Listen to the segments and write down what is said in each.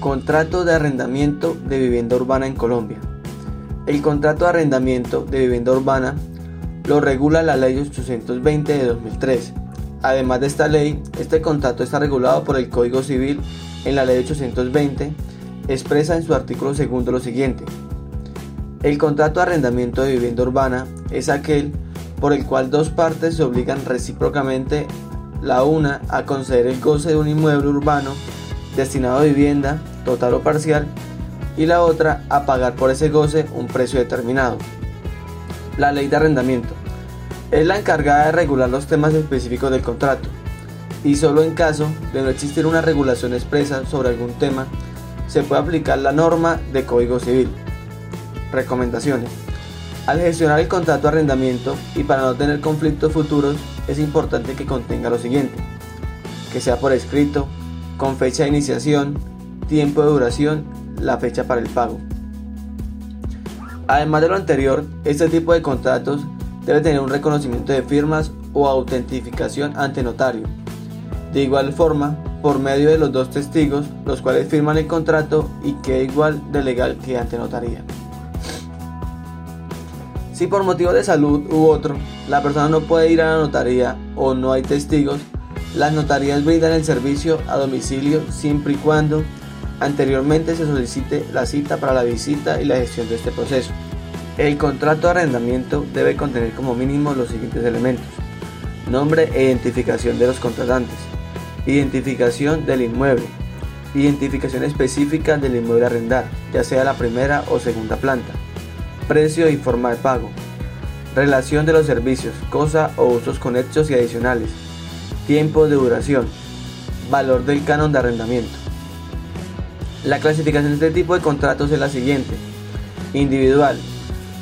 Contrato de arrendamiento de vivienda urbana en Colombia. El contrato de arrendamiento de vivienda urbana lo regula la Ley 820 de 2003. Además de esta ley, este contrato está regulado por el Código Civil en la Ley 820, expresa en su artículo segundo lo siguiente. El contrato de arrendamiento de vivienda urbana es aquel por el cual dos partes se obligan recíprocamente la una a conceder el goce de un inmueble urbano destinado a vivienda, total o parcial, y la otra a pagar por ese goce un precio determinado. La ley de arrendamiento es la encargada de regular los temas específicos del contrato, y solo en caso de no existir una regulación expresa sobre algún tema, se puede aplicar la norma de Código Civil. Recomendaciones. Al gestionar el contrato de arrendamiento y para no tener conflictos futuros, es importante que contenga lo siguiente. Que sea por escrito, con fecha de iniciación, tiempo de duración, la fecha para el pago. Además de lo anterior, este tipo de contratos debe tener un reconocimiento de firmas o autentificación ante notario. De igual forma, por medio de los dos testigos, los cuales firman el contrato y que igual de legal que ante notaría. Si por motivo de salud u otro, la persona no puede ir a la notaría o no hay testigos, las notarías brindan el servicio a domicilio siempre y cuando anteriormente se solicite la cita para la visita y la gestión de este proceso. El contrato de arrendamiento debe contener como mínimo los siguientes elementos. Nombre e identificación de los contratantes. Identificación del inmueble. Identificación específica del inmueble a arrendar, ya sea la primera o segunda planta precio y forma de pago, relación de los servicios, cosa o usos conexos y adicionales, tiempo de duración, valor del canon de arrendamiento. La clasificación de este tipo de contratos es la siguiente. Individual,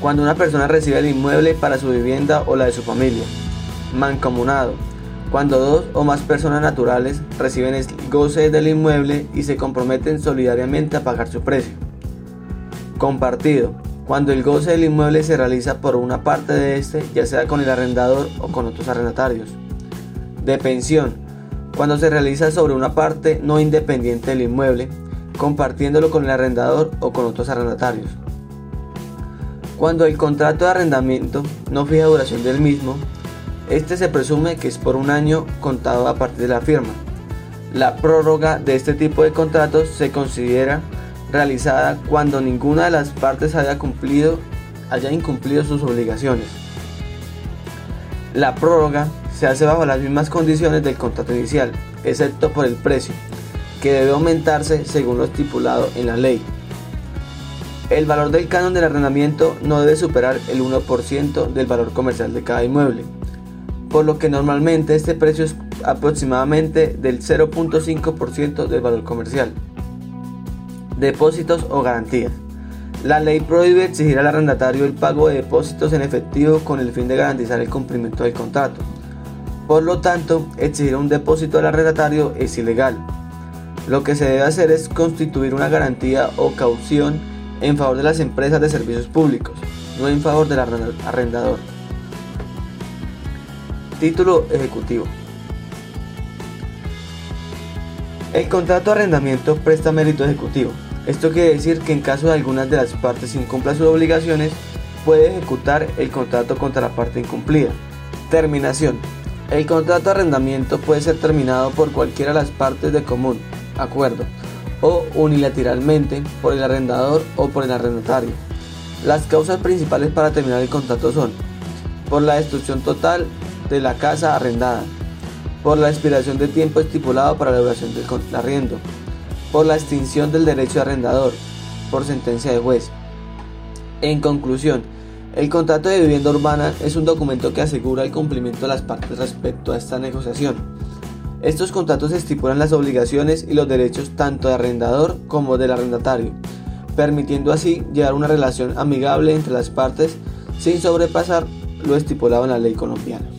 cuando una persona recibe el inmueble para su vivienda o la de su familia. Mancomunado, cuando dos o más personas naturales reciben el goce del inmueble y se comprometen solidariamente a pagar su precio. Compartido, cuando el goce del inmueble se realiza por una parte de este, ya sea con el arrendador o con otros arrendatarios. De pensión, cuando se realiza sobre una parte no independiente del inmueble, compartiéndolo con el arrendador o con otros arrendatarios. Cuando el contrato de arrendamiento no fija duración del mismo, este se presume que es por un año contado a partir de la firma. La prórroga de este tipo de contratos se considera realizada cuando ninguna de las partes haya cumplido haya incumplido sus obligaciones. La prórroga se hace bajo las mismas condiciones del contrato inicial, excepto por el precio, que debe aumentarse según lo estipulado en la ley. El valor del canon del arrendamiento no debe superar el 1% del valor comercial de cada inmueble, por lo que normalmente este precio es aproximadamente del 0.5% del valor comercial depósitos o garantías. La ley prohíbe exigir al arrendatario el pago de depósitos en efectivo con el fin de garantizar el cumplimiento del contrato. Por lo tanto, exigir un depósito al arrendatario es ilegal. Lo que se debe hacer es constituir una garantía o caución en favor de las empresas de servicios públicos, no en favor del arrendador. Título ejecutivo. El contrato de arrendamiento presta mérito ejecutivo. Esto quiere decir que en caso de algunas de las partes incumpla sus obligaciones, puede ejecutar el contrato contra la parte incumplida. Terminación. El contrato de arrendamiento puede ser terminado por cualquiera de las partes de común acuerdo o unilateralmente por el arrendador o por el arrendatario. Las causas principales para terminar el contrato son por la destrucción total de la casa arrendada, por la expiración de tiempo estipulado para la duración del arriendo, por la extinción del derecho de arrendador, por sentencia de juez. En conclusión, el contrato de vivienda urbana es un documento que asegura el cumplimiento de las partes respecto a esta negociación. Estos contratos estipulan las obligaciones y los derechos tanto de arrendador como del arrendatario, permitiendo así llevar una relación amigable entre las partes sin sobrepasar lo estipulado en la ley colombiana.